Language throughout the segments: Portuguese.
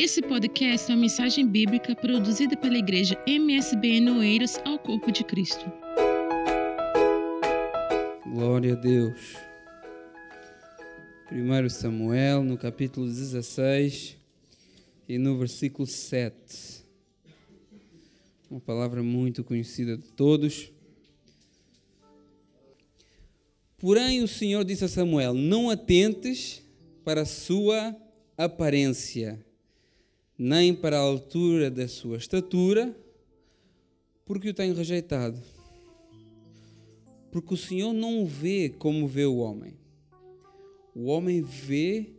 Esse podcast é uma mensagem bíblica produzida pela igreja MSBN Oeiras ao Corpo de Cristo. Glória a Deus. 1 Samuel, no capítulo 16 e no versículo 7. Uma palavra muito conhecida de todos. Porém, o Senhor disse a Samuel: Não atentes para a sua aparência, nem para a altura da sua estatura, porque o tenho rejeitado. Porque o Senhor não vê como vê o homem. O homem vê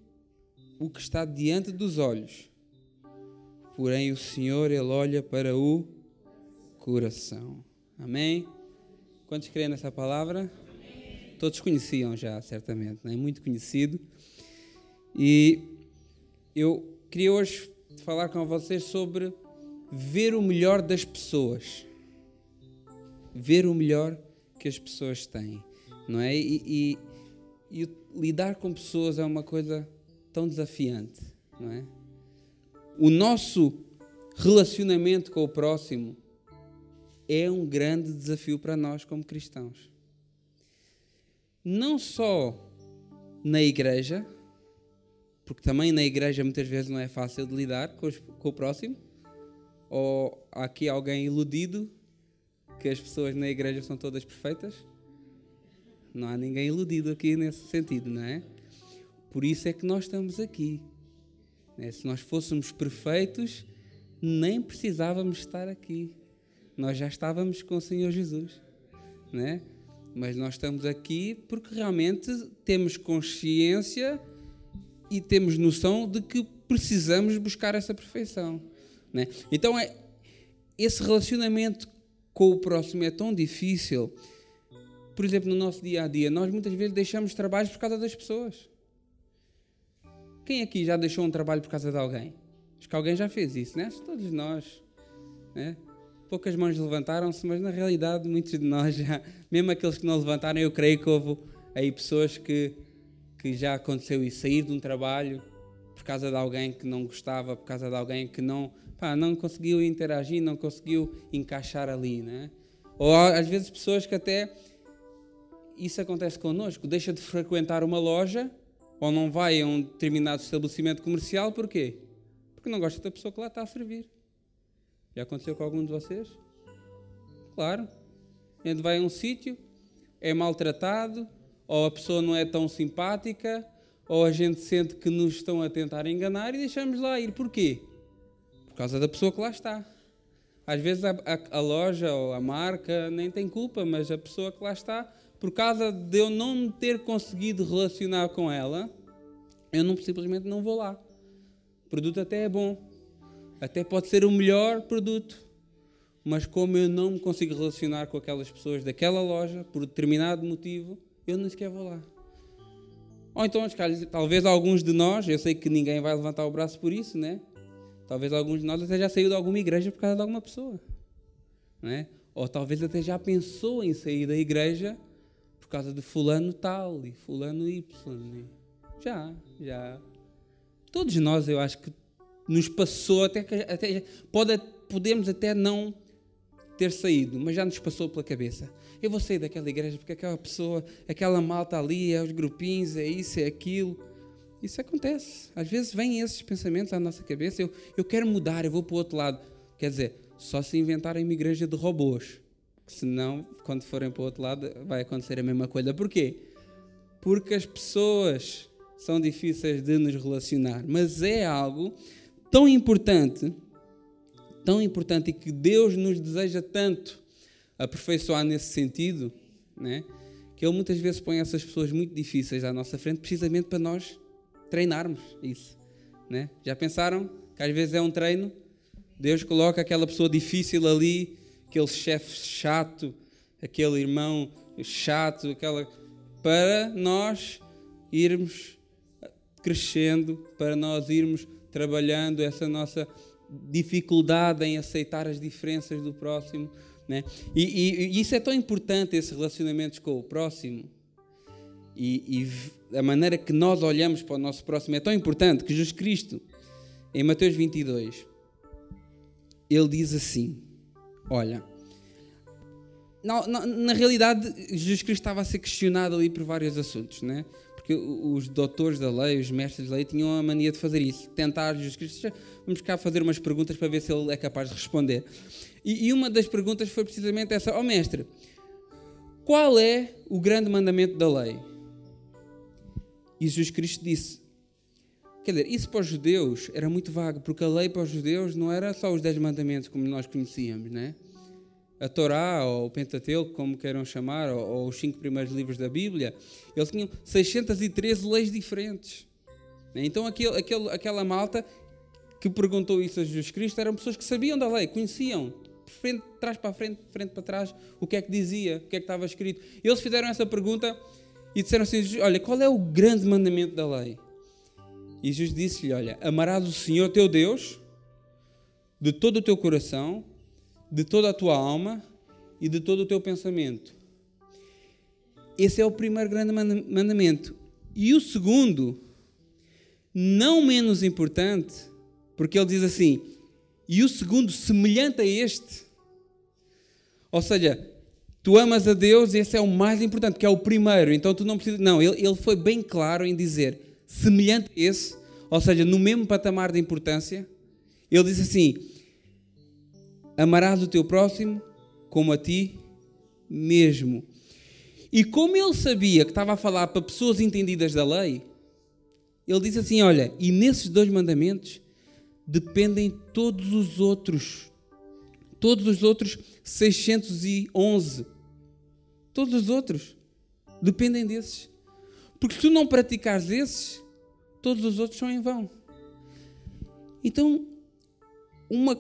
o que está diante dos olhos. Porém, o Senhor, Ele olha para o coração. Amém? Quantos creem nessa palavra? Amém. Todos conheciam já, certamente, é? Muito conhecido. E eu queria hoje falar com vocês sobre ver o melhor das pessoas. Ver o melhor que as pessoas têm, não é? E, e, e lidar com pessoas é uma coisa tão desafiante, não é? O nosso relacionamento com o próximo é um grande desafio para nós como cristãos. Não só na igreja, porque também na igreja muitas vezes não é fácil de lidar com, os, com o próximo, ou há aqui alguém iludido que as pessoas na igreja são todas perfeitas? Não há ninguém iludido aqui nesse sentido, não é? Por isso é que nós estamos aqui. Né? Se nós fôssemos perfeitos, nem precisávamos estar aqui. Nós já estávamos com o Senhor Jesus, né? Mas nós estamos aqui porque realmente temos consciência e temos noção de que precisamos buscar essa perfeição, né? Então é esse relacionamento com o próximo é tão difícil. Por exemplo, no nosso dia a dia, nós muitas vezes deixamos trabalhos por causa das pessoas. Quem aqui já deixou um trabalho por causa de alguém? Acho que alguém já fez isso, né? Todos nós. Né? Poucas mãos levantaram-se, mas na realidade muitos de nós já, mesmo aqueles que não levantaram, eu creio que houve aí pessoas que, que já aconteceu isso, sair de um trabalho por causa de alguém que não gostava, por causa de alguém que não pá, não conseguiu interagir, não conseguiu encaixar ali, né? Ou às vezes pessoas que até isso acontece connosco, deixa de frequentar uma loja ou não vai a um determinado estabelecimento comercial, porquê? Porque não gosta da pessoa que lá está a servir. Já aconteceu com algum de vocês? Claro. A gente vai a um sítio, é maltratado, ou a pessoa não é tão simpática, ou a gente sente que nos estão a tentar enganar e deixamos lá ir. Porquê? causa da pessoa que lá está. Às vezes a, a, a, loja ou a marca nem tem culpa, mas a pessoa que lá está, por causa de eu não ter conseguido relacionar com ela, eu não, simplesmente não vou lá. O produto até é bom, até pode ser o melhor produto, mas como eu não me consigo relacionar com aquelas pessoas daquela loja, por determinado motivo, eu nem sequer vou lá. Ou então, talvez alguns de nós, eu sei que ninguém vai levantar o braço por isso, né? Talvez alguns de nós até já saiu de alguma igreja por causa de alguma pessoa. Né? Ou talvez até já pensou em sair da igreja por causa de fulano tal e fulano Y. Já, já. Todos nós, eu acho que nos passou, até, até pode, podemos até não ter saído, mas já nos passou pela cabeça. Eu vou sair daquela igreja porque aquela pessoa, aquela malta ali, é os grupinhos, é isso, é aquilo. Isso acontece. Às vezes vêm esses pensamentos à nossa cabeça. Eu, eu quero mudar, eu vou para o outro lado. Quer dizer, só se inventarem uma igreja de robôs. Senão, quando forem para o outro lado, vai acontecer a mesma coisa. Porquê? Porque as pessoas são difíceis de nos relacionar. Mas é algo tão importante, tão importante e que Deus nos deseja tanto aperfeiçoar nesse sentido, né? que Ele muitas vezes põe essas pessoas muito difíceis à nossa frente, precisamente para nós treinarmos isso. Né? Já pensaram que às vezes é um treino? Deus coloca aquela pessoa difícil ali, aquele chefe chato, aquele irmão chato, aquela para nós irmos crescendo, para nós irmos trabalhando essa nossa dificuldade em aceitar as diferenças do próximo. Né? E, e, e isso é tão importante, esses relacionamentos com o próximo, e, e, a maneira que nós olhamos para o nosso próximo é tão importante que Jesus Cristo, em Mateus 22, ele diz assim: Olha, na, na, na, realidade, Jesus Cristo estava a ser questionado ali por vários assuntos, né? Porque os doutores da lei, os mestres da lei, tinham a mania de fazer isso, tentar Jesus Cristo, vamos cá fazer umas perguntas para ver se ele é capaz de responder. E, e uma das perguntas foi precisamente essa: Ó oh, mestre, qual é o grande mandamento da lei? E Jesus Cristo disse: Quer dizer, isso para os judeus era muito vago, porque a lei para os judeus não era só os Dez Mandamentos como nós conhecíamos, né? A Torá, ou o Pentateuco, como queiram chamar, ou, ou os cinco primeiros livros da Bíblia, eles tinham 613 leis diferentes. Né? Então, aquele, aquele, aquela malta que perguntou isso a Jesus Cristo eram pessoas que sabiam da lei, conheciam, frente, trás para frente, frente para trás, o que é que dizia, o que é que estava escrito. Eles fizeram essa pergunta e disseram assim: Olha, qual é o grande mandamento da lei? E Jesus disse-lhe: Olha, amarás o Senhor teu Deus de todo o teu coração, de toda a tua alma e de todo o teu pensamento. Esse é o primeiro grande mandamento. E o segundo, não menos importante, porque ele diz assim: e o segundo, semelhante a este. Ou seja, tu amas a Deus, esse é o mais importante, que é o primeiro. Então tu não precisas. Não, ele, ele foi bem claro em dizer semelhante a esse, ou seja, no mesmo patamar de importância, ele disse assim: Amarás o teu próximo como a ti mesmo. E como ele sabia que estava a falar para pessoas entendidas da lei, ele disse assim: Olha, e nesses dois mandamentos dependem todos os outros. Todos os outros 611. Todos os outros dependem desses. Porque se tu não praticares esses, todos os outros são em vão. Então, uma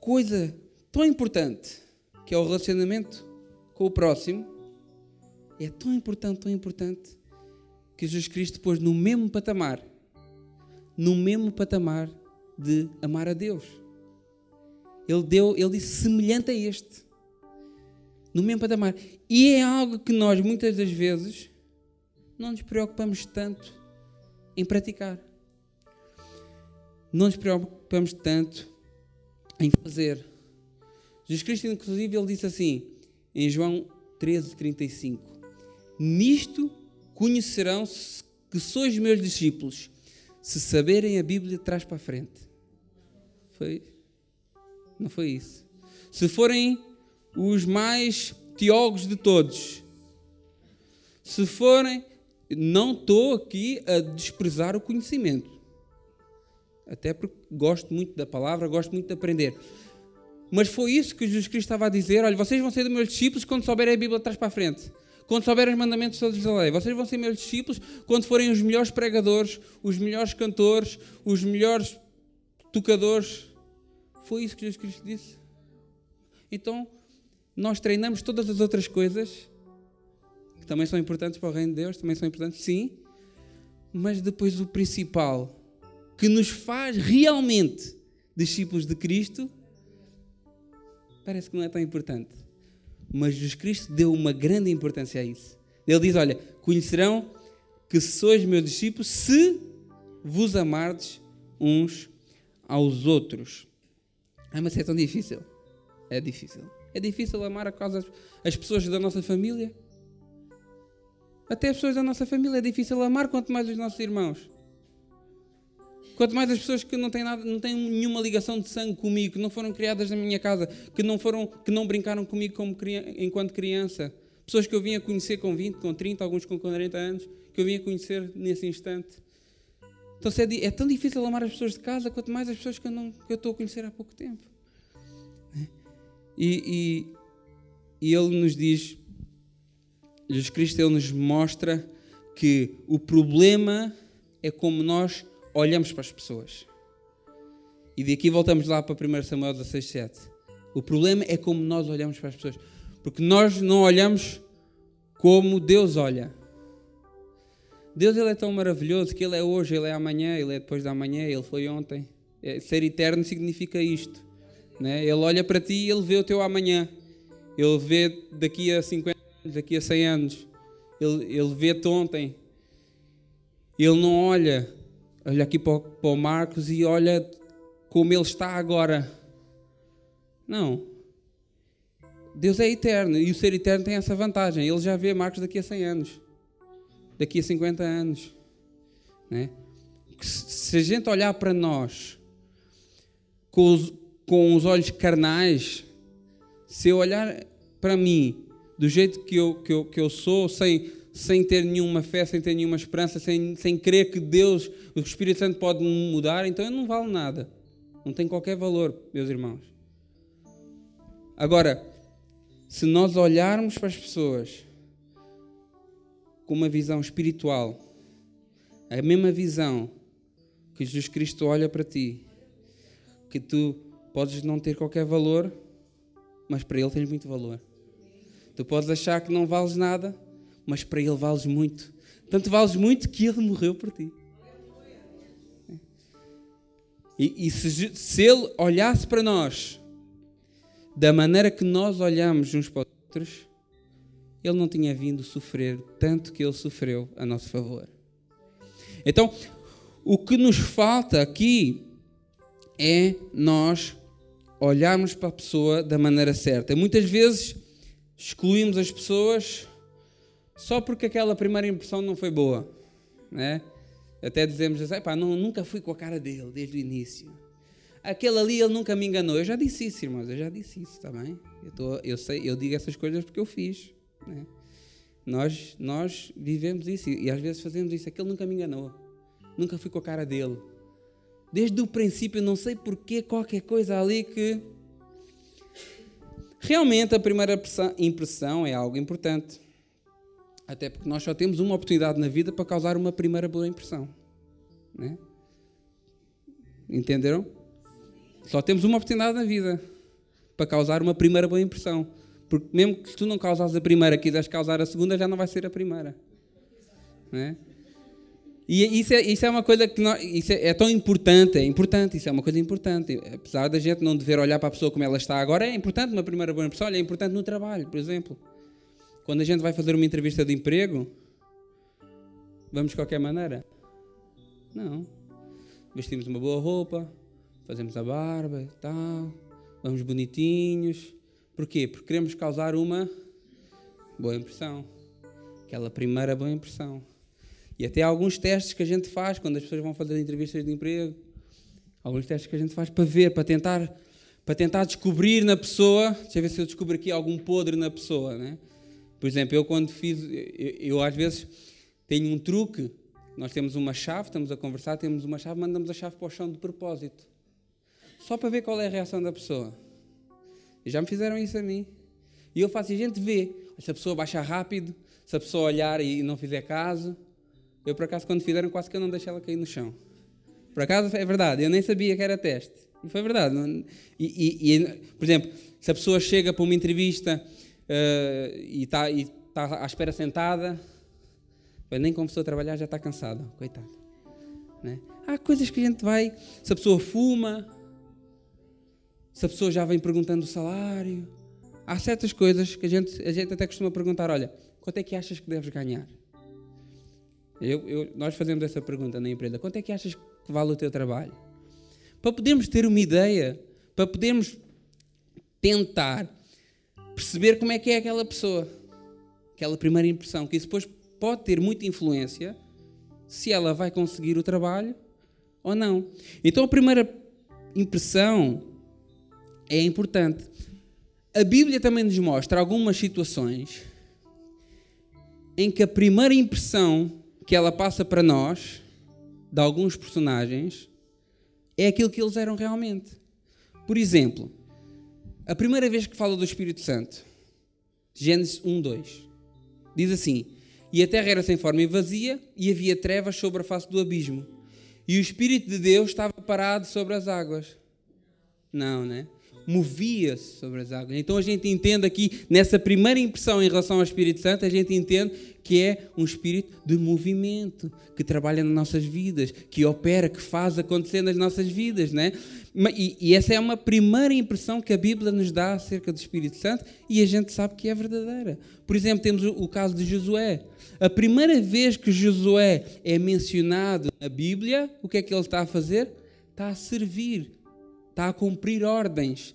coisa tão importante que é o relacionamento com o próximo é tão importante, tão importante que Jesus Cristo pôs no mesmo patamar, no mesmo patamar de amar a Deus. Ele deu, ele disse semelhante a este, no mesmo patamar. E é algo que nós muitas das vezes não nos preocupamos tanto em praticar. Não nos preocupamos tanto em fazer. Jesus Cristo, inclusive, ele disse assim, em João 13, 35: Nisto conhecerão que sois meus discípulos, se saberem a Bíblia de trás para a frente. Foi? Não foi isso. Se forem os mais teólogos de todos, se forem não estou aqui a desprezar o conhecimento. Até porque gosto muito da palavra, gosto muito de aprender. Mas foi isso que Jesus Cristo estava a dizer: olha, vocês vão ser meus discípulos quando souberem a Bíblia de trás para a frente. Quando souberem os mandamentos todos da lei. Vocês vão ser meus discípulos quando forem os melhores pregadores, os melhores cantores, os melhores tocadores. Foi isso que Jesus Cristo disse. Então, nós treinamos todas as outras coisas que também são importantes para o reino de Deus, também são importantes, sim, mas depois o principal, que nos faz realmente discípulos de Cristo, parece que não é tão importante. Mas Jesus Cristo deu uma grande importância a isso. Ele diz: Olha, conhecerão que sois meus discípulos se vos amardes uns aos outros. Ah, mas é tão difícil. É difícil. É difícil amar a causa as pessoas da nossa família. Até as pessoas da nossa família é difícil amar, quanto mais os nossos irmãos. Quanto mais as pessoas que não têm, nada, não têm nenhuma ligação de sangue comigo, que não foram criadas na minha casa, que não, foram, que não brincaram comigo como, enquanto criança. Pessoas que eu vinha conhecer com 20, com 30, alguns com 40 anos, que eu vinha conhecer nesse instante. Então é, é tão difícil amar as pessoas de casa, quanto mais as pessoas que eu, não, que eu estou a conhecer há pouco tempo. E, e, e ele nos diz Jesus Cristo ele nos mostra que o problema é como nós olhamos para as pessoas. E daqui voltamos lá para 1 Samuel 16, 7. O problema é como nós olhamos para as pessoas. Porque nós não olhamos como Deus olha. Deus ele é tão maravilhoso que Ele é hoje, Ele é amanhã, Ele é depois da manhã, Ele foi ontem. É, ser eterno significa isto. Né? Ele olha para ti e Ele vê o teu amanhã. Ele vê daqui a 50 daqui a 100 anos. Ele, ele vê-te ontem. Ele não olha olha aqui para o, para Marcos e olha como ele está agora. Não. Deus é eterno e o ser eterno tem essa vantagem. Ele já vê Marcos daqui a 100 anos, daqui a 50 anos. Né? Se a gente olhar para nós com os, com os olhos carnais, se eu olhar para mim do jeito que eu, que eu, que eu sou, sem, sem ter nenhuma fé, sem ter nenhuma esperança, sem, sem crer que Deus, o Espírito Santo pode mudar, então eu não valo nada. Não tem qualquer valor, meus irmãos. Agora, se nós olharmos para as pessoas com uma visão espiritual, a mesma visão que Jesus Cristo olha para ti, que tu podes não ter qualquer valor, mas para Ele tens muito valor. Tu podes achar que não vales nada, mas para Ele vales muito. Tanto vales muito que Ele morreu por ti. E, e se, se Ele olhasse para nós da maneira que nós olhamos uns para os outros, Ele não tinha vindo sofrer tanto que Ele sofreu a nosso favor. Então, o que nos falta aqui é nós olharmos para a pessoa da maneira certa. Muitas vezes excluímos as pessoas só porque aquela primeira impressão não foi boa, né? Até dizemos assim, não, nunca fui com a cara dele desde o início. Aquele ali, ele nunca me enganou. Eu já disse isso, irmãos, eu já disse isso, está bem? Eu, eu, sei, eu digo essas coisas porque eu fiz. Né? Nós, nós vivemos isso e às vezes fazemos isso. Aquele nunca me enganou. Nunca fui com a cara dele. Desde o princípio, não sei porquê, qualquer coisa ali que. Realmente, a primeira impressão é algo importante. Até porque nós só temos uma oportunidade na vida para causar uma primeira boa impressão. Né? Entenderam? Só temos uma oportunidade na vida para causar uma primeira boa impressão. Porque mesmo que tu não causas a primeira, quiseres causar a segunda, já não vai ser a primeira. Né? E isso é, isso é uma coisa que isso é, é, tão importante, é importante, isso é uma coisa importante. Apesar da gente não dever olhar para a pessoa como ela está agora, é importante uma primeira boa impressão. Olha, é importante no trabalho, por exemplo. Quando a gente vai fazer uma entrevista de emprego, vamos de qualquer maneira? Não. Vestimos uma boa roupa, fazemos a barba e tal, vamos bonitinhos. Porquê? Porque queremos causar uma boa impressão. Aquela primeira boa impressão. E até alguns testes que a gente faz quando as pessoas vão fazer entrevistas de emprego. Alguns testes que a gente faz para ver, para tentar, para tentar descobrir na pessoa. Deixa eu ver se eu descubro aqui algum podre na pessoa, né? Por exemplo, eu quando fiz, eu, eu, às vezes tenho um truque. Nós temos uma chave, estamos a conversar, temos uma chave, mandamos a chave para o chão de propósito. Só para ver qual é a reação da pessoa. E já me fizeram isso a mim. E eu faço e a gente vê. Se a pessoa baixar rápido, se a pessoa olhar e não fizer caso. Eu, por acaso, quando fizeram, quase que eu não deixei ela cair no chão. Por acaso, é verdade, eu nem sabia que era teste. E foi verdade. E, e, e, por exemplo, se a pessoa chega para uma entrevista uh, e está tá à espera sentada, nem começou a trabalhar, já está cansada, coitado. Né? Há coisas que a gente vai, se a pessoa fuma, se a pessoa já vem perguntando o salário, há certas coisas que a gente, a gente até costuma perguntar: olha, quanto é que achas que deves ganhar? Eu, eu, nós fazemos essa pergunta na empresa: quanto é que achas que vale o teu trabalho? Para podermos ter uma ideia, para podermos tentar perceber como é que é aquela pessoa, aquela primeira impressão, que isso depois pode ter muita influência se ela vai conseguir o trabalho ou não. Então a primeira impressão é importante. A Bíblia também nos mostra algumas situações em que a primeira impressão que ela passa para nós de alguns personagens é aquilo que eles eram realmente. Por exemplo, a primeira vez que fala do Espírito Santo, Gênesis 1, 2, diz assim: E a terra era sem forma e vazia, e havia trevas sobre a face do abismo, e o Espírito de Deus estava parado sobre as águas. Não, né? Movia-se sobre as águas. Então a gente entende aqui, nessa primeira impressão em relação ao Espírito Santo, a gente entende que é um espírito de movimento, que trabalha nas nossas vidas, que opera, que faz acontecer nas nossas vidas, né? E, e essa é uma primeira impressão que a Bíblia nos dá acerca do Espírito Santo e a gente sabe que é verdadeira. Por exemplo, temos o caso de Josué. A primeira vez que Josué é mencionado na Bíblia, o que é que ele está a fazer? Está a servir, está a cumprir ordens.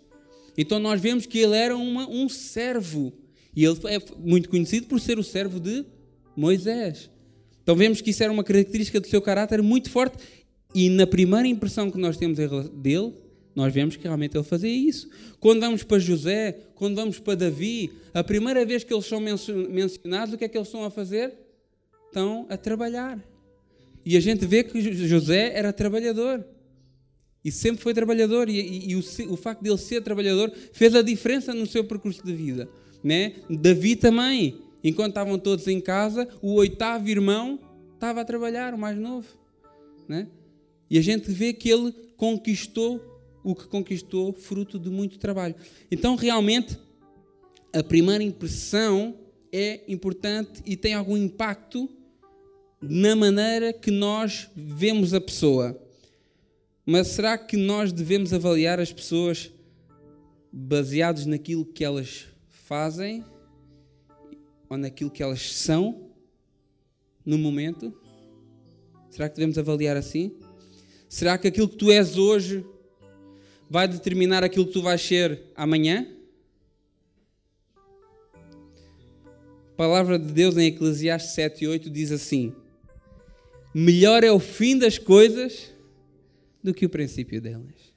Então nós vemos que ele era uma, um servo. E ele é muito conhecido por ser o servo de Moisés. Então vemos que isso era uma característica do seu caráter muito forte. E na primeira impressão que nós temos dele, nós vemos que realmente ele fazia isso. Quando vamos para José, quando vamos para Davi, a primeira vez que eles são mencionados, o que é que eles estão a fazer? Estão a trabalhar. E a gente vê que José era trabalhador. E sempre foi trabalhador, e, e, e o, o, facto de ele ser trabalhador fez a diferença no seu percurso de vida. Né? Davi também, enquanto estavam todos em casa, o oitavo irmão estava a trabalhar, o mais novo. Né? E a gente vê que ele conquistou o que conquistou fruto de muito trabalho. Então, realmente, a primeira impressão é importante e tem algum impacto na maneira que nós vemos a pessoa. Mas será que nós devemos avaliar as pessoas baseados naquilo que elas fazem ou naquilo que elas são no momento? Será que devemos avaliar assim? Será que aquilo que tu és hoje vai determinar aquilo que tu vais ser amanhã? A palavra de Deus em Eclesiastes 7 e 8 diz assim: Melhor é o fim das coisas do que o princípio delas.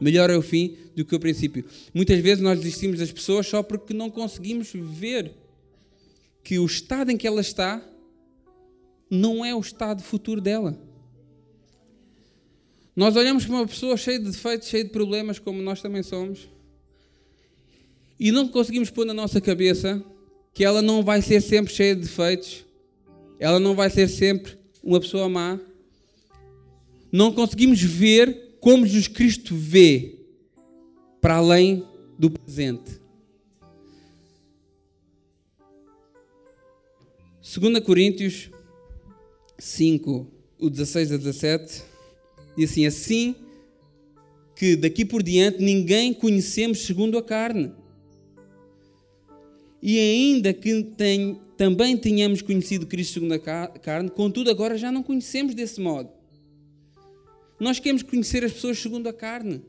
Melhor é o fim do que o princípio. Muitas vezes nós desistimos das pessoas só porque não conseguimos ver que o estado em que ela está não é o estado futuro dela. Nós olhamos para uma pessoa cheia de defeitos, cheia de problemas, como nós também somos, e não conseguimos pôr na nossa cabeça que ela não vai ser sempre cheia de defeitos, ela não vai ser sempre uma pessoa má, não conseguimos ver como Jesus Cristo vê para além do presente. 2 Coríntios 5, o 16 a 17, diz assim: Assim que daqui por diante ninguém conhecemos segundo a carne. E ainda que tem, também tenhamos conhecido Cristo segundo a carne, contudo agora já não conhecemos desse modo. Nós queremos conhecer as pessoas segundo a carne,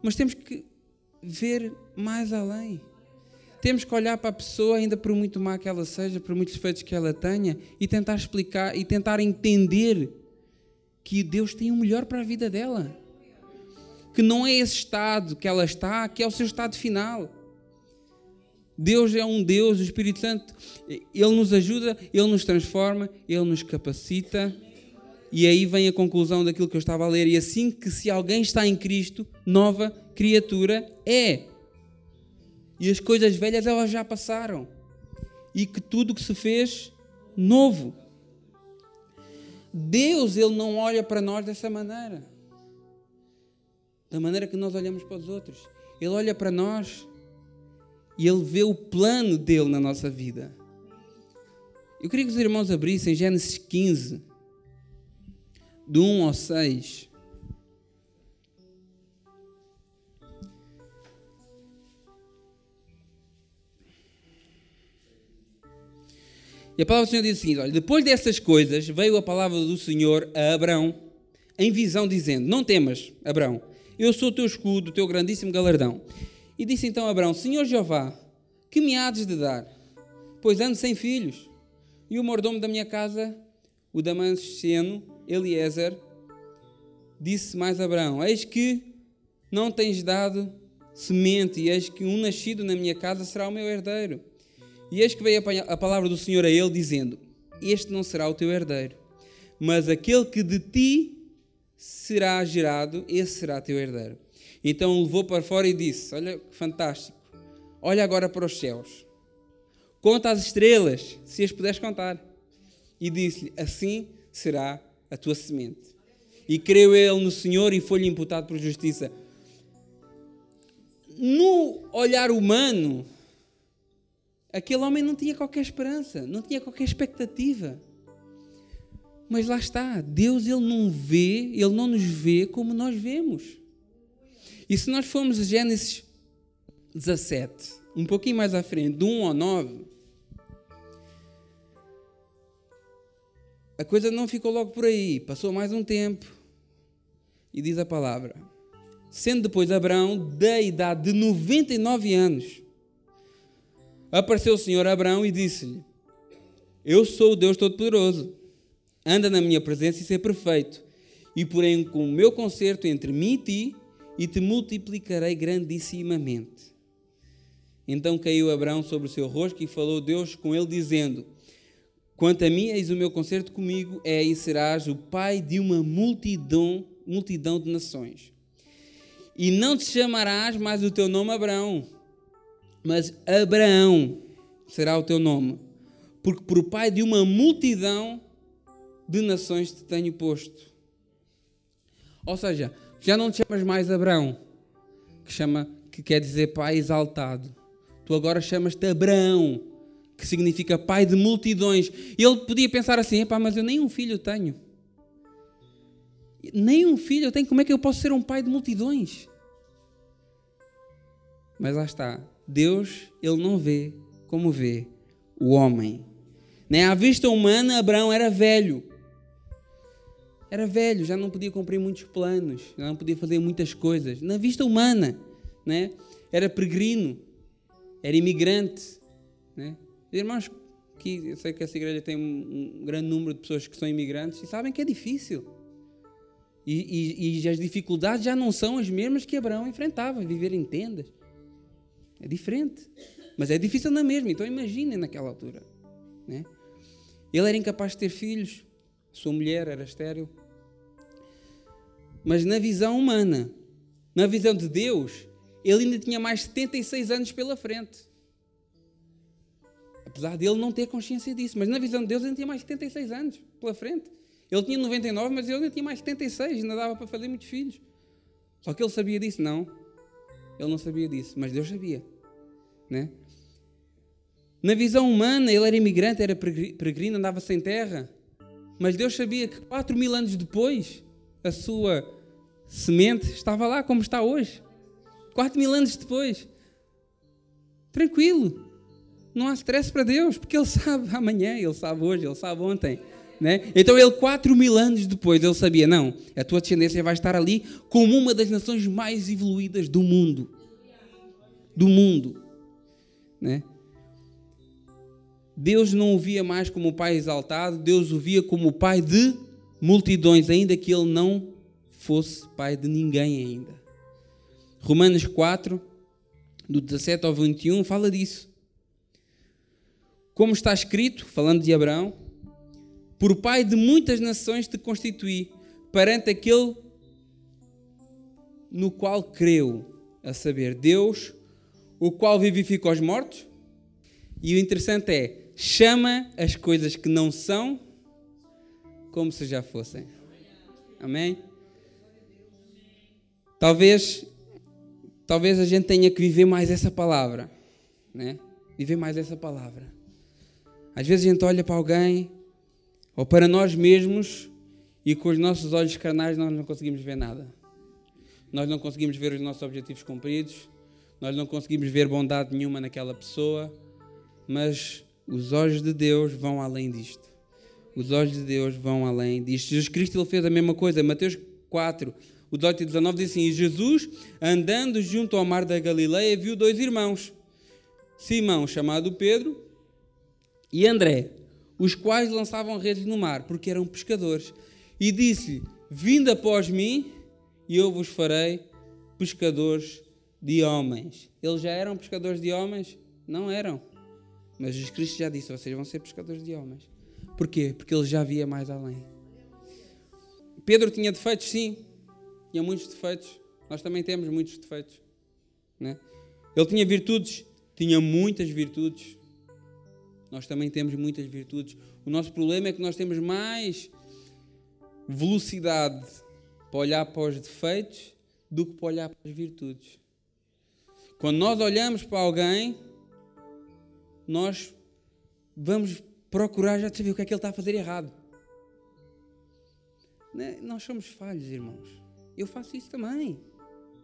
mas temos que ver mais além. Temos que olhar para a pessoa, ainda por muito má que ela seja, por muitos defeitos que ela tenha, e tentar explicar e tentar entender que Deus tem o melhor para a vida dela. Que não é esse estado que ela está, que é o seu estado final. Deus é um Deus, o Espírito Santo, Ele nos ajuda, Ele nos transforma, Ele nos capacita e aí vem a conclusão daquilo que eu estava a ler. E assim que se alguém está em Cristo, nova criatura é. E as coisas velhas elas já passaram. E que tudo que se fez novo. Deus, ele não olha para nós dessa maneira. Da maneira que nós olhamos para os outros. Ele olha para nós e ele vê o plano dele na nossa vida. Eu queria que os irmãos abrissem Gênesis 15 do 1 ao 6. E a palavra do Senhor diz o seguinte: olha, depois dessas coisas veio a palavra do Senhor a Abraão em visão, dizendo: Não temas, Abraão, eu sou o teu escudo, o teu grandíssimo galardão. E disse então Abraão: Senhor Jeová, que me hades de dar? Pois ando sem filhos, e o mordomo da minha casa, o Damasceno, Eliezer, disse mais Abraão: Eis que não tens dado semente, e eis que um nascido na minha casa será o meu herdeiro. E eis que veio a palavra do Senhor a ele, dizendo: Este não será o teu herdeiro, mas aquele que de ti será gerado, esse será teu herdeiro. Então o levou para fora e disse: Olha que fantástico, olha agora para os céus, conta as estrelas, se as puderes contar. E disse-lhe: Assim será a tua semente. E creu ele no Senhor e foi-lhe imputado por justiça. no olhar humano, aquele homem não tinha qualquer esperança, não tinha qualquer expectativa. Mas lá está, Deus ele não vê, ele não nos vê como nós vemos. E se nós formos a Gênesis 17, um pouquinho mais à frente, do 1 ao 9, a coisa não ficou logo por aí, passou mais um tempo. E diz a palavra: Sendo depois Abraão da idade de 99 anos, apareceu o Senhor Abraão e disse-lhe: Eu sou o Deus Todo-Poderoso anda na minha presença e ser perfeito. E porém com o meu conserto entre mim e ti, e te multiplicarei grandissimamente. Então caiu Abraão sobre o seu rosto e falou Deus com ele, dizendo: Quanto a mim, eis o meu conserto comigo, é e serás o pai de uma multidão, multidão de nações. E não te chamarás mais o teu nome Abraão, mas Abraão será o teu nome, porque por pai de uma multidão de nações te tenho posto. Ou seja, já não te chamas mais Abraão, que, chama, que quer dizer pai exaltado. Tu agora chamas-te Abraão, que significa pai de multidões. Ele podia pensar assim: epá, mas eu nem um filho tenho. Nem um filho eu tenho, como é que eu posso ser um pai de multidões? Mas lá está, Deus, ele não vê como vê o homem. Nem à vista humana, Abraão era velho. Era velho, já não podia cumprir muitos planos, já não podia fazer muitas coisas. Na vista humana, né? era peregrino, era imigrante. Né? Irmãos, que eu sei que essa igreja tem um, um, grande número de pessoas que são imigrantes e sabem que é difícil. E, e, e as dificuldades já não são as mesmas que Abraão enfrentava, viver em tendas. É diferente. Mas é difícil na mesma, então imaginem naquela altura. Né? Ele era incapaz de ter filhos, sua mulher era estéril. Mas na visão humana, na visão de Deus, ele ainda tinha mais 76 anos pela frente. Apesar de ele não ter consciência disso, mas na visão de Deus ele tinha mais 76 anos pela frente. Ele tinha 99, mas ele ainda tinha mais 76, ainda dava para fazer muitos filhos. Só que ele sabia disso? Não. Ele não sabia disso, mas Deus sabia. Né? Na visão humana, ele era imigrante, era peregrino, andava sem terra. Mas Deus sabia que 4 mil anos depois, a sua semente estava lá como está hoje. 4 mil anos depois. Tranquilo. Não há stress para Deus, porque Ele sabe amanhã, Ele sabe hoje, Ele sabe ontem. Né? Então ele, 4 mil anos depois, ele sabia: não, a tua descendência vai estar ali como uma das nações mais evoluídas do mundo. Do mundo. Né? Deus não o via mais como o pai exaltado, Deus o via como o pai de multidões, ainda que ele não fosse pai de ninguém ainda. Romanos 4, do 17 ao 21, fala disso. Como está escrito, falando de Abraão, por pai de muitas nações te constituí, perante aquele no qual creu, a saber, Deus, o qual vivifica os mortos. E o interessante é, chama as coisas que não são como se já fossem. Amém? Talvez, talvez a gente tenha que viver mais essa palavra, né? Viver mais essa palavra. Às vezes a gente olha para alguém ou para nós mesmos e com os nossos olhos carnais nós não conseguimos ver nada. Nós não conseguimos ver os nossos objetivos cumpridos, nós não conseguimos ver bondade nenhuma naquela pessoa, mas os olhos de Deus vão além disto. Os olhos de Deus vão além disto. Jesus Cristo ele fez a mesma coisa. Mateus 4, o 18 e 19 diz assim: E Jesus, andando junto ao mar da Galileia, viu dois irmãos, Simão, chamado Pedro, e André, os quais lançavam redes no mar, porque eram pescadores. E disse: Vinde após mim, e eu vos farei pescadores de homens. Eles já eram pescadores de homens? Não eram. Mas Jesus Cristo já disse: vocês vão ser pescadores de homens. Porquê? Porque ele já via mais além. Pedro tinha defeitos, sim. Tinha muitos defeitos. Nós também temos muitos defeitos. Né? Ele tinha virtudes, tinha muitas virtudes. Nós também temos muitas virtudes. O nosso problema é que nós temos mais velocidade para olhar para os defeitos do que para olhar para as virtudes. Quando nós olhamos para alguém, nós vamos procurar já saber o que é que ele está a fazer errado. Né? Nós somos falhos, irmãos. Eu faço isso também.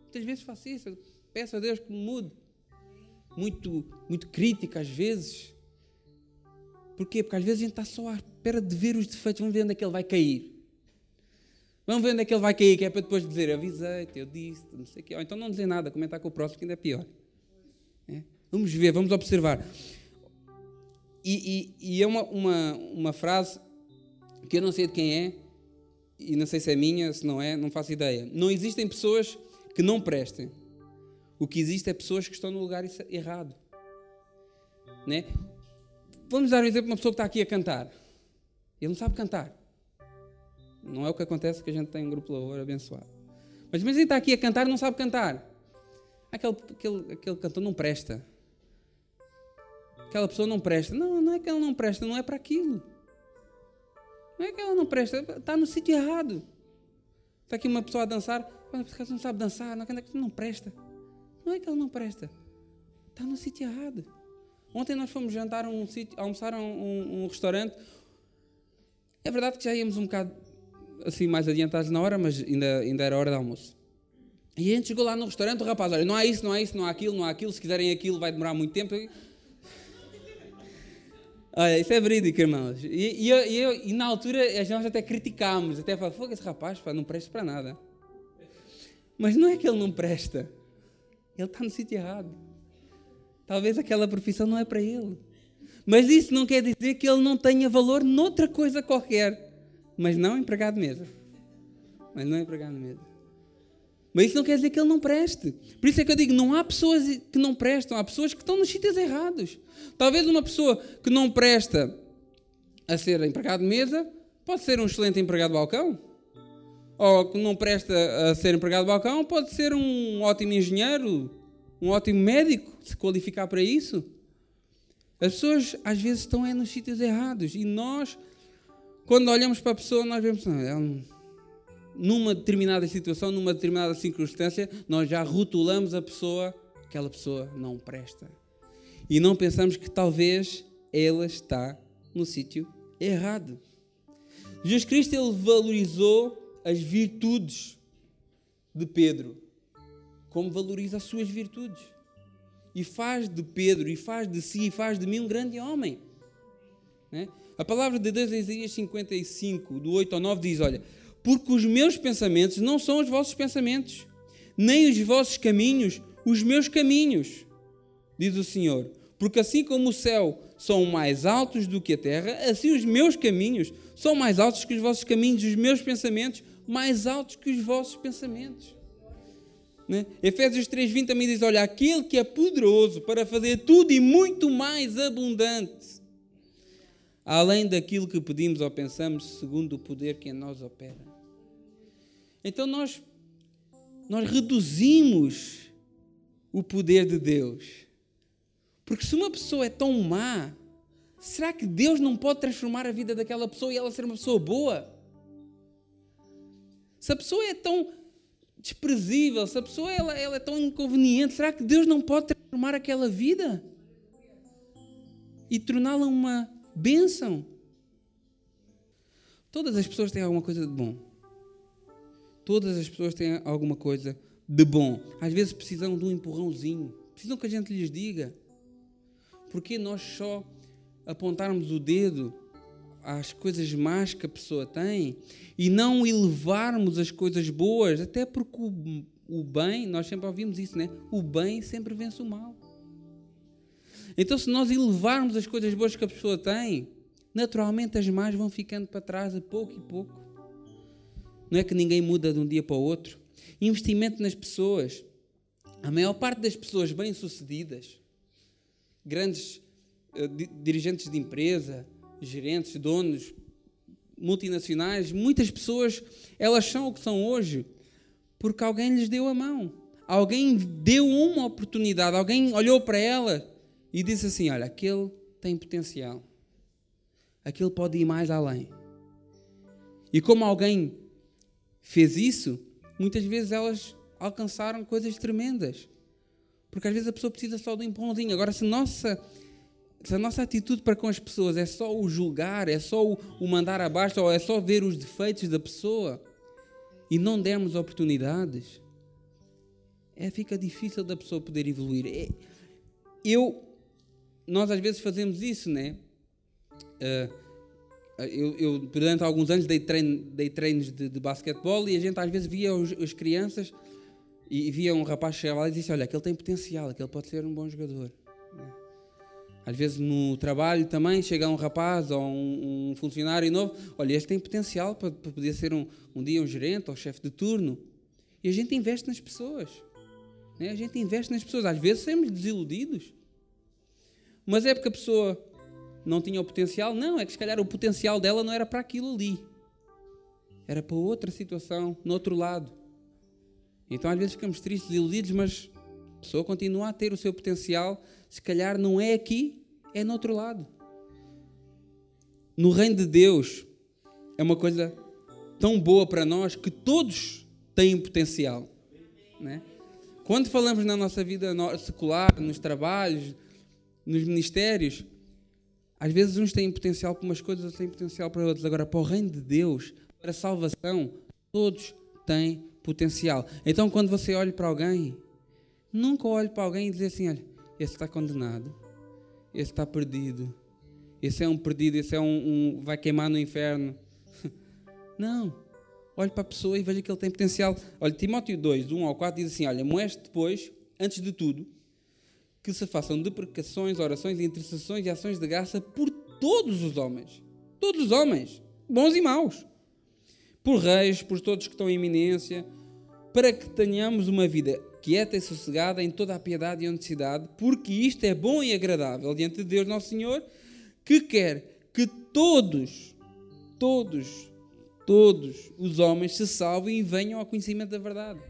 Muitas vezes faço isso. Peço a Deus que me mude. Muito, muito crítica às vezes. Porquê? Porque às vezes a gente está só à espera de ver os defeitos. Vamos ver onde é que ele vai cair. Vamos ver onde é que ele vai cair, que é para depois dizer, avisei-te, eu disse, não sei o quê. Ou então não dizer nada, comentar com o próximo, que ainda é pior. É? Vamos ver, vamos observar. E, e, e é uma, uma, uma frase que eu não sei de quem é, e não sei se é minha, se não é, não faço ideia. Não existem pessoas que não prestem. O que existe é pessoas que estão no lugar errado. Né? Vamos dar um exemplo de uma pessoa que está aqui a cantar. Ele não sabe cantar. Não é o que acontece que a gente tem um grupo de louvor abençoado. Mas imagina está aqui a cantar e não sabe cantar. Aquele, aquele, aquele cantor não presta. Aquela pessoa não presta. Não, não é que ela não presta, não é para aquilo. Não é que ela não presta, está no sítio errado. Está aqui uma pessoa a dançar, mas ela não sabe dançar, não, não presta. Não é que ela não presta, está no sítio errado. Ontem nós fomos jantar um sítio, almoçar a um, um, restaurante. É verdade que já íamos um bocado assim mais adiantados na hora, mas ainda, ainda era hora de almoço. E a gente chegou lá no restaurante, o rapaz, olha, não há isso, não há isso, não há aquilo, não há aquilo, se quiserem aquilo vai demorar muito tempo. Olha, isso é verídico, irmãos. E, e, eu, e, eu, e na altura nós até criticámos, até falamos, fogo, esse rapaz pá, não presta para nada. Mas não é que ele não presta, ele está no sítio errado. Talvez aquela profissão não é para ele. Mas isso não quer dizer que ele não tenha valor noutra coisa qualquer mas não empregado mesa. Mas não empregado de mesa. Mas isso não quer dizer que ele não preste. Por isso é que eu digo, não há pessoas que não prestam, há pessoas que estão nos sítios errados. Talvez uma pessoa que não presta a ser empregado de mesa, pode ser um excelente empregado de balcão. Ou que não presta a ser empregado de balcão, pode ser um ótimo engenheiro, um ótimo médico, se qualificar para isso. As pessoas às vezes estão é nos sítios errados e nós quando olhamos para a pessoa, nós vemos, ela, numa determinada situação, numa determinada circunstância, nós já rotulamos a pessoa, aquela pessoa não presta. E não pensamos que talvez ela está no sítio errado. Jesus Cristo ele valorizou as virtudes de Pedro, como valoriza as suas virtudes. E faz de Pedro, e faz de si, e faz de mim um grande homem. Né? A palavra de Deus em Isaías 55, do 8 ao 9, diz: Olha, porque os meus pensamentos não são os vossos pensamentos, nem os vossos caminhos os meus caminhos, diz o Senhor. Porque assim como o céu são mais altos do que a terra, assim os meus caminhos são mais altos que os vossos caminhos, os meus pensamentos mais altos que os vossos pensamentos. Né? Efésios 3,20 também diz: Olha, aquele que é poderoso para fazer tudo e muito mais abundante além daquilo que pedimos ou pensamos, segundo o poder que em nós opera. Então nós, nós reduzimos o poder de Deus. Porque se uma pessoa é tão má, será que Deus não pode transformar a vida daquela pessoa e ela ser uma pessoa boa? Se a pessoa é tão desprezível, se a pessoa ela, ela é tão inconveniente, será que Deus não pode transformar aquela vida? E torná-la uma bênção. Todas as pessoas têm alguma coisa de bom. Todas as pessoas têm alguma coisa de bom. Às vezes precisam de um empurrãozinho. Precisam que a gente lhes diga. Porque nós só apontarmos o dedo às coisas más que a pessoa tem e não elevarmos as coisas boas, até porque o, o bem, nós sempre ouvimos isso, né? O bem sempre vence o mal. Então, se nós elevarmos as coisas boas que a pessoa tem, naturalmente as más vão ficando para trás a pouco e pouco. Não é que ninguém muda de um dia para o outro. Investimento nas pessoas. A maior parte das pessoas bem-sucedidas, grandes uh, dirigentes de empresa, gerentes, donos, multinacionais, muitas pessoas, elas são o que são hoje porque alguém lhes deu a mão. Alguém deu uma oportunidade, alguém olhou para ela e disse assim: Olha, aquele tem potencial, aquele pode ir mais além. E como alguém fez isso, muitas vezes elas alcançaram coisas tremendas. Porque às vezes a pessoa precisa só de um empurrãozinho. Agora, se, nossa, se a nossa atitude para com as pessoas é só o julgar, é só o, mandar abaixo, ou é só ver os defeitos da pessoa e não dermos oportunidades, é, fica difícil da pessoa poder evoluir. É, eu, nós às vezes fazemos isso, né? Uh, eu, eu, durante alguns anos dei, treino, dei treinos de, de basquetebol e a gente às vezes via os, as crianças e via um rapaz chegar lá e disse: Olha, aquele tem potencial, aquele pode ser um bom jogador. Às vezes no trabalho também chega um rapaz ou um, um funcionário novo: Olha, este tem potencial para, para poder ser um, um dia um gerente ou chefe de turno. E a gente investe nas pessoas. Né? A gente investe nas pessoas. Às vezes somos desiludidos. Mas é porque a pessoa não tinha o potencial? Não, é que se calhar o potencial dela não era para aquilo ali. Era para outra situação, no outro lado. Então às vezes ficamos tristes, iludidos, mas pessoa continua a ter o seu potencial. Se calhar não é aqui, é no outro lado. No reino de Deus é uma coisa tão boa para nós que todos têm potencial. Né? Quando falamos na nossa vida secular, nos trabalhos, nos ministérios, às vezes uns têm potencial para umas coisas, outros têm potencial para outras. Agora, para o reino de Deus, para a salvação, todos têm potencial. Então, quando você olha para alguém, nunca olhe para alguém e dizer assim: olha, esse está condenado, esse está perdido, esse é um perdido, esse é um, um vai queimar no inferno. Não. Olhe para a pessoa e veja que ele tem potencial. Olha, Timóteo 2, 1 ao 4 diz assim: Olha, moeste depois, antes de tudo, que se façam deprecações, orações, intercessões e ações de graça por todos os homens. Todos os homens, bons e maus. Por reis, por todos que estão em eminência, para que tenhamos uma vida quieta e sossegada em toda a piedade e honestidade, porque isto é bom e agradável diante de Deus nosso Senhor, que quer que todos, todos, todos os homens se salvem e venham ao conhecimento da verdade.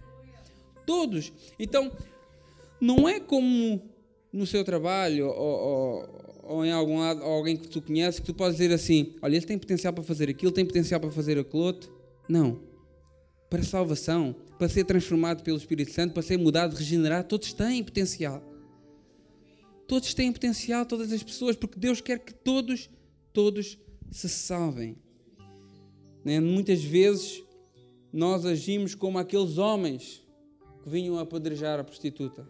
Todos. Então, não é como no seu trabalho ou, ou, ou, em algum lado, alguém que tu conheces, que tu podes dizer assim: olha, ele tem potencial para fazer aquilo, tem potencial para fazer aquilo outro. Não. Para salvação, para ser transformado pelo Espírito Santo, para ser mudado, regenerado, todos têm potencial. Todos têm potencial, todas as pessoas, porque Deus quer que todos, todos se salvem. Né? Muitas vezes nós agimos como aqueles homens que vinham apedrejar a prostituta.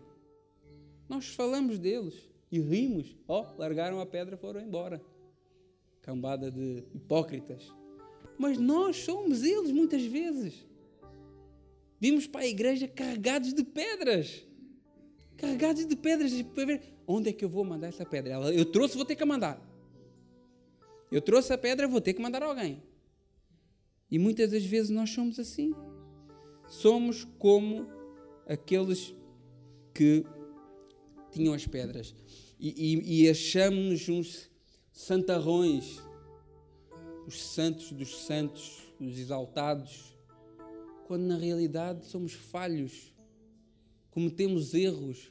Nós falamos deles e rimos. Ó, oh, largaram a pedra e foram embora. Cambada de hipócritas. Mas nós somos eles muitas vezes. Vimos para a igreja carregados de pedras. Carregados de pedras onde é que eu vou mandar essa pedra. Ela, eu trouxe, vou ter que mandar. Eu trouxe a pedra, vou ter que mandar alguém. E muitas das vezes nós somos assim. Somos como aqueles que tinham as pedras. E, e, e achamos-nos uns santarrões, os santos dos santos, os exaltados, quando na realidade somos falhos, cometemos erros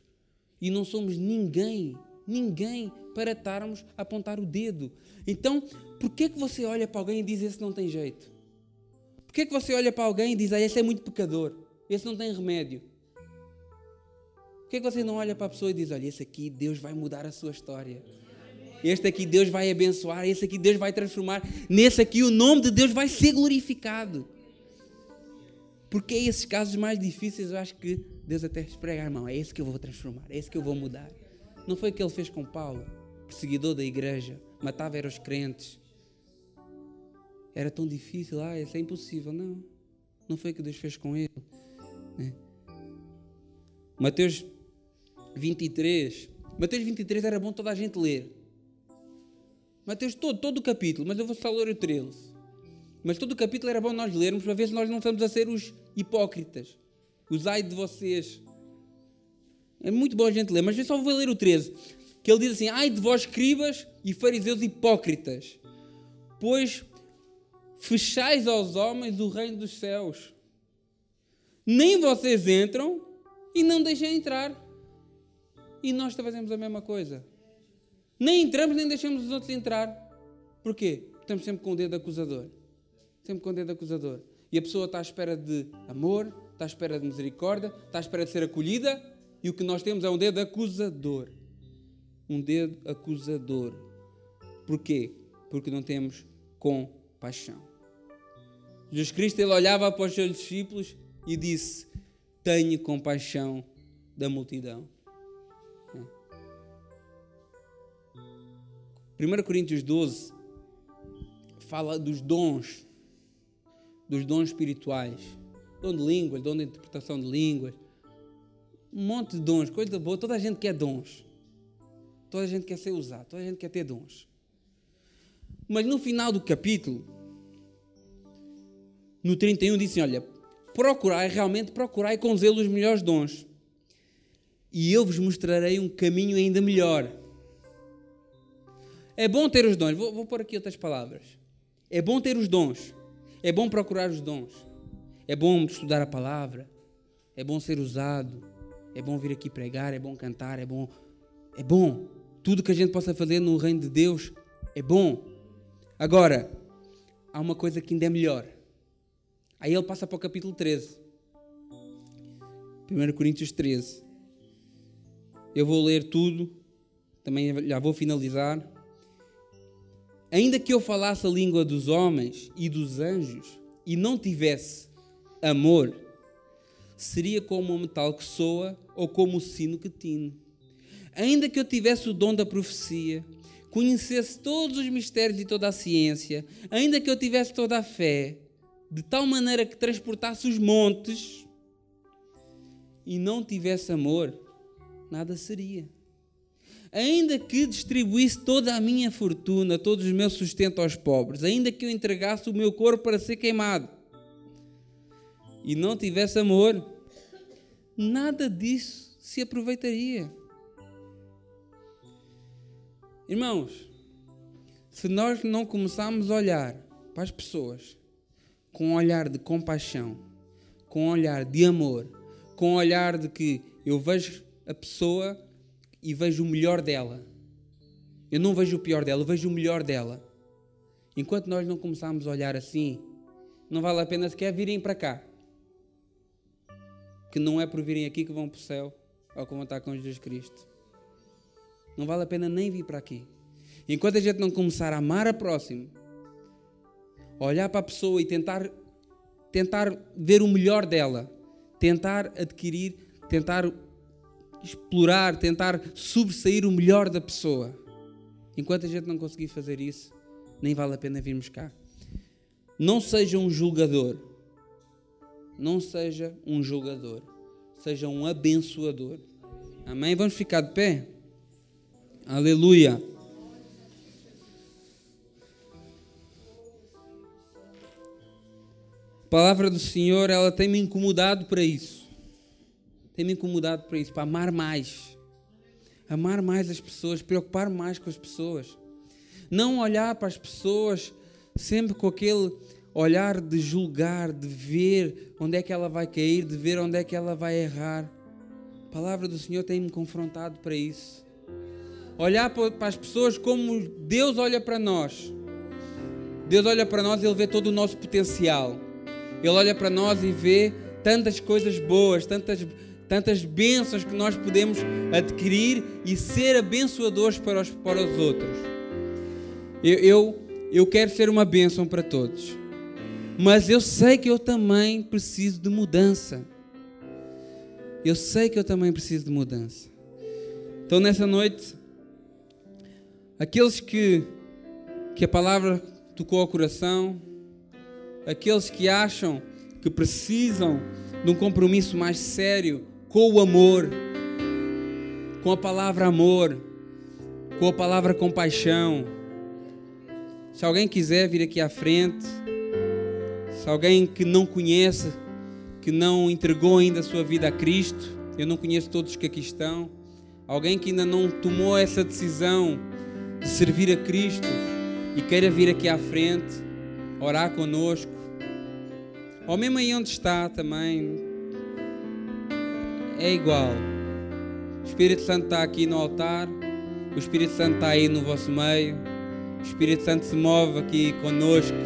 e não somos ninguém, ninguém para estarmos a apontar o dedo. Então, por que que você olha para alguém e diz esse não tem jeito? Por que que você olha para alguém e diz ah, esse é muito pecador, esse não tem remédio? que, que você não olha para a pessoa e diz: Olha, esse aqui Deus vai mudar a sua história. Este aqui Deus vai abençoar, esse aqui Deus vai transformar, nesse aqui o nome de Deus vai ser glorificado. Porque esses casos mais difíceis, eu acho que Deus até esprega a mão, é esse que eu vou transformar, é esse que eu vou mudar. Não foi o que ele fez com Paulo, perseguidor da igreja, matava era os crentes. Era tão difícil, ah, isso é impossível. Não, não foi o que Deus fez com ele. Né? Mateus 23. Mateus 23 era bom toda a gente ler. Mateus todo, todo o capítulo, mas eu vou só ler o 13. Mas todo o capítulo era bom nós lermos para ver se nós não estamos a ser os hipócritas. Os ai de vocês. É muito bom a gente ler, mas eu só vou ler o 13. Que ele diz assim: Ai de vós, escribas e fariseus hipócritas, pois fechais aos homens o reino dos céus. Nem vocês entram e não deixam entrar. E nós fazemos a mesma coisa. Nem entramos, nem deixamos os outros entrar. Porquê? Estamos sempre com o dedo acusador. Sempre com o dedo acusador. E a pessoa está à espera de amor, está à espera de misericórdia, está à espera de ser acolhida. E o que nós temos é um dedo acusador. Um dedo acusador. Porquê? Porque não temos compaixão. Jesus Cristo ele olhava para os seus discípulos e disse: Tenha compaixão da multidão. 1 Coríntios 12 fala dos dons, dos dons espirituais, dom de línguas, dom de interpretação de línguas, um monte de dons, coisa boa. Toda a gente quer dons, toda a gente quer ser usado, toda a gente quer ter dons. Mas no final do capítulo, no 31, dizem: Olha, procurai, realmente procurai com zelo os melhores dons, e eu vos mostrarei um caminho ainda melhor. É bom ter os dons, vou, vou pôr aqui outras palavras. É bom ter os dons, é bom procurar os dons, é bom estudar a palavra, é bom ser usado, é bom vir aqui pregar, é bom cantar, é bom. É bom. Tudo que a gente possa fazer no reino de Deus é bom. Agora, há uma coisa que ainda é melhor. Aí ele passa para o capítulo 13. 1 Coríntios 13. Eu vou ler tudo, também já vou finalizar. Ainda que eu falasse a língua dos homens e dos anjos e não tivesse amor, seria como um metal que soa ou como o sino que tine. Ainda que eu tivesse o dom da profecia, conhecesse todos os mistérios e toda a ciência, ainda que eu tivesse toda a fé, de tal maneira que transportasse os montes e não tivesse amor, nada seria. Ainda que distribuísse toda a minha fortuna, todo o meu sustento aos pobres, ainda que eu entregasse o meu corpo para ser queimado e não tivesse amor, nada disso se aproveitaria. Irmãos, se nós não começarmos a olhar para as pessoas com um olhar de compaixão, com um olhar de amor, com um olhar de que eu vejo a pessoa e vejo o melhor dela. Eu não vejo o pior dela, eu vejo o melhor dela. Enquanto nós não começarmos a olhar assim, não vale a pena sequer virem para cá. Que não é por virem aqui que vão para o céu ou que vão estar com Jesus Cristo. Não vale a pena nem vir para aqui. Enquanto a gente não começar a amar a próximo, olhar para a pessoa e tentar, tentar ver o melhor dela, tentar adquirir, tentar explorar, tentar sobressair o melhor da pessoa. Enquanto a gente não conseguir fazer isso, nem vale a pena virmos cá. Não seja um julgador. Não seja um julgador. Seja um abençoador. Amém? Vamos ficar de pé? Aleluia. A palavra do Senhor, ela tem me incomodado para isso tem me incomodado para isso, para amar mais. Amar mais as pessoas, preocupar mais com as pessoas. Não olhar para as pessoas sempre com aquele olhar de julgar, de ver onde é que ela vai cair, de ver onde é que ela vai errar. A palavra do Senhor tem-me confrontado para isso. Olhar para as pessoas como Deus olha para nós. Deus olha para nós e Ele vê todo o nosso potencial. Ele olha para nós e vê tantas coisas boas, tantas tantas bênçãos que nós podemos adquirir e ser abençoadores para os, para os outros. Eu, eu, eu quero ser uma bênção para todos, mas eu sei que eu também preciso de mudança. Eu sei que eu também preciso de mudança. Então, nessa noite, aqueles que, que a palavra tocou ao coração, aqueles que acham que precisam de um compromisso mais sério com o amor, com a palavra amor, com a palavra compaixão. Se alguém quiser vir aqui à frente, se alguém que não conhece, que não entregou ainda a sua vida a Cristo, eu não conheço todos que aqui estão, alguém que ainda não tomou essa decisão de servir a Cristo e queira vir aqui à frente, orar conosco, ou mesmo aí onde está também, é igual. O Espírito Santo está aqui no altar, o Espírito Santo está aí no vosso meio, o Espírito Santo se move aqui conosco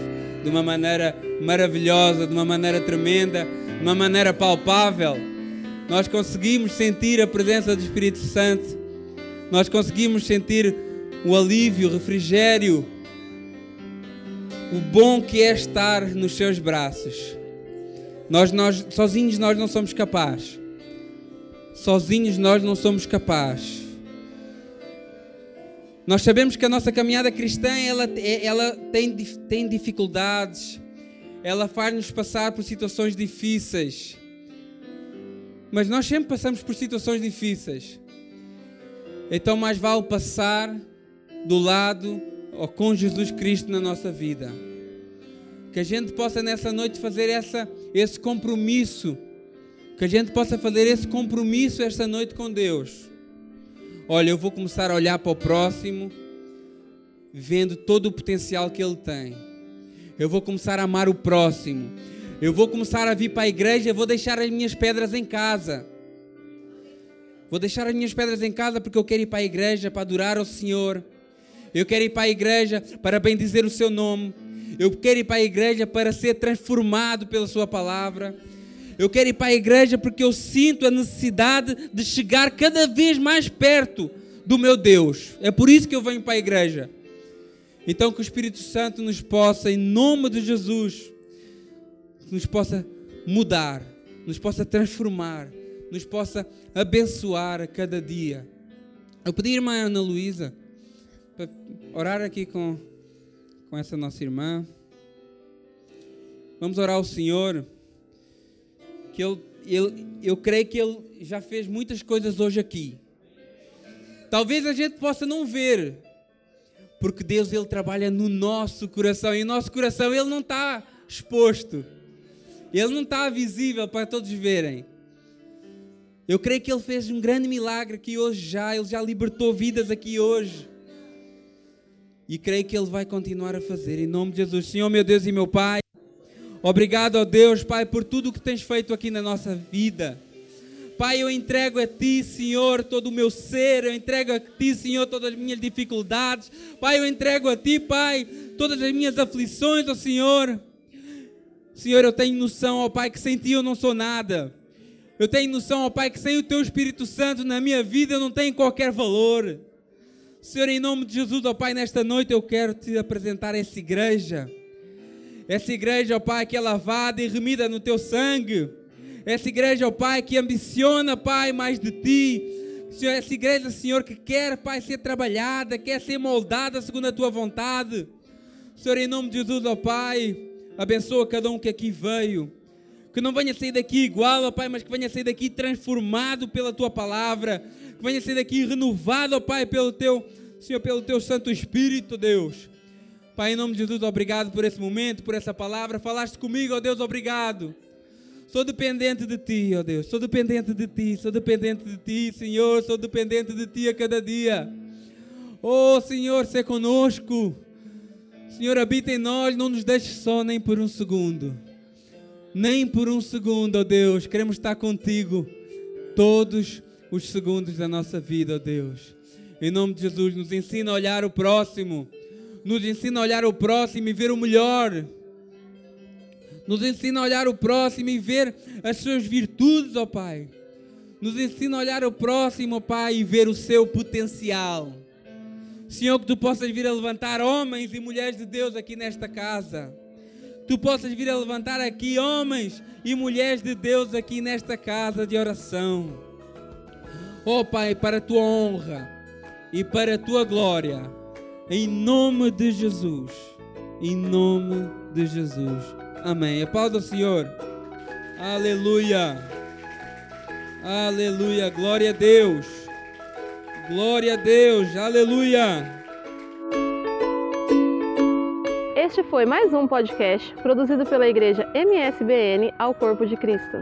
de uma maneira maravilhosa, de uma maneira tremenda, de uma maneira palpável. nós conseguimos sentir a presença do Espírito Santo, nós conseguimos sentir o alívio, o refrigério, o bom que é estar nos seus braços. Nós, nós, sozinhos nós não somos capazes. Sozinhos nós não somos capazes. Nós sabemos que a nossa caminhada cristã ela, ela tem, tem dificuldades, ela faz-nos passar por situações difíceis. Mas nós sempre passamos por situações difíceis. Então, mais vale passar do lado ou com Jesus Cristo na nossa vida. Que a gente possa nessa noite fazer essa, esse compromisso. Que a gente possa fazer esse compromisso esta noite com Deus. Olha, eu vou começar a olhar para o próximo, vendo todo o potencial que ele tem. Eu vou começar a amar o próximo. Eu vou começar a vir para a igreja, vou deixar as minhas pedras em casa. Vou deixar as minhas pedras em casa porque eu quero ir para a igreja para adorar ao Senhor. Eu quero ir para a igreja para bendizer o seu nome. Eu quero ir para a igreja para ser transformado pela Sua palavra. Eu quero ir para a igreja porque eu sinto a necessidade de chegar cada vez mais perto do meu Deus. É por isso que eu venho para a igreja. Então, que o Espírito Santo nos possa, em nome de Jesus, nos possa mudar, nos possa transformar, nos possa abençoar a cada dia. Eu pedi à irmã Ana Luísa para orar aqui com com essa nossa irmã. Vamos orar ao Senhor, que ele, ele, eu creio que Ele já fez muitas coisas hoje aqui. Talvez a gente possa não ver, porque Deus Ele trabalha no nosso coração e o nosso coração Ele não está exposto, Ele não está visível para todos verem. Eu creio que Ele fez um grande milagre aqui hoje já, Ele já libertou vidas aqui hoje. E creio que Ele vai continuar a fazer. Em nome de Jesus. Senhor, meu Deus e meu Pai. Obrigado, ó Deus, Pai, por tudo que tens feito aqui na nossa vida. Pai, eu entrego a Ti, Senhor, todo o meu ser. Eu entrego a Ti, Senhor, todas as minhas dificuldades. Pai, eu entrego a Ti, Pai, todas as minhas aflições, ó Senhor. Senhor, eu tenho noção, ó Pai, que sem Ti eu não sou nada. Eu tenho noção, ó Pai, que sem o Teu Espírito Santo na minha vida eu não tenho qualquer valor. Senhor, em nome de Jesus, ó Pai, nesta noite eu quero te apresentar essa igreja. Essa igreja, ó Pai, que é lavada e remida no teu sangue. Essa igreja, ó Pai, que ambiciona, Pai, mais de ti. Senhor, essa igreja, Senhor, que quer, Pai, ser trabalhada, quer ser moldada segundo a tua vontade. Senhor, em nome de Jesus, ó Pai, abençoa cada um que aqui veio. Que não venha sair daqui igual, ó Pai, mas que venha sair daqui transformado pela tua palavra que venha ser daqui renovado, ó Pai, pelo teu, Senhor, pelo teu Santo Espírito, Deus. Pai, em nome de Jesus, obrigado por esse momento, por essa palavra. Falaste comigo, ó Deus, obrigado. Sou dependente de Ti, ó Deus. Sou dependente de Ti, sou dependente de Ti, Senhor. Sou dependente de Ti a cada dia. Oh, Senhor, se conosco. Senhor, habita em nós, não nos deixe só nem por um segundo. Nem por um segundo, ó Deus. Queremos estar contigo todos os segundos da nossa vida, ó Deus. Em nome de Jesus, nos ensina a olhar o próximo. Nos ensina a olhar o próximo e ver o melhor. Nos ensina a olhar o próximo e ver as suas virtudes, ó Pai. Nos ensina a olhar o próximo, ó Pai, e ver o seu potencial. Senhor, que tu possas vir a levantar homens e mulheres de Deus aqui nesta casa. Tu possas vir a levantar aqui homens e mulheres de Deus aqui nesta casa de oração. Oh Pai, para a tua honra e para a tua glória, em nome de Jesus. Em nome de Jesus. Amém. Aplauda o Senhor. Aleluia. Aleluia. Glória a Deus. Glória a Deus. Aleluia. Este foi mais um podcast produzido pela Igreja MSBN ao Corpo de Cristo.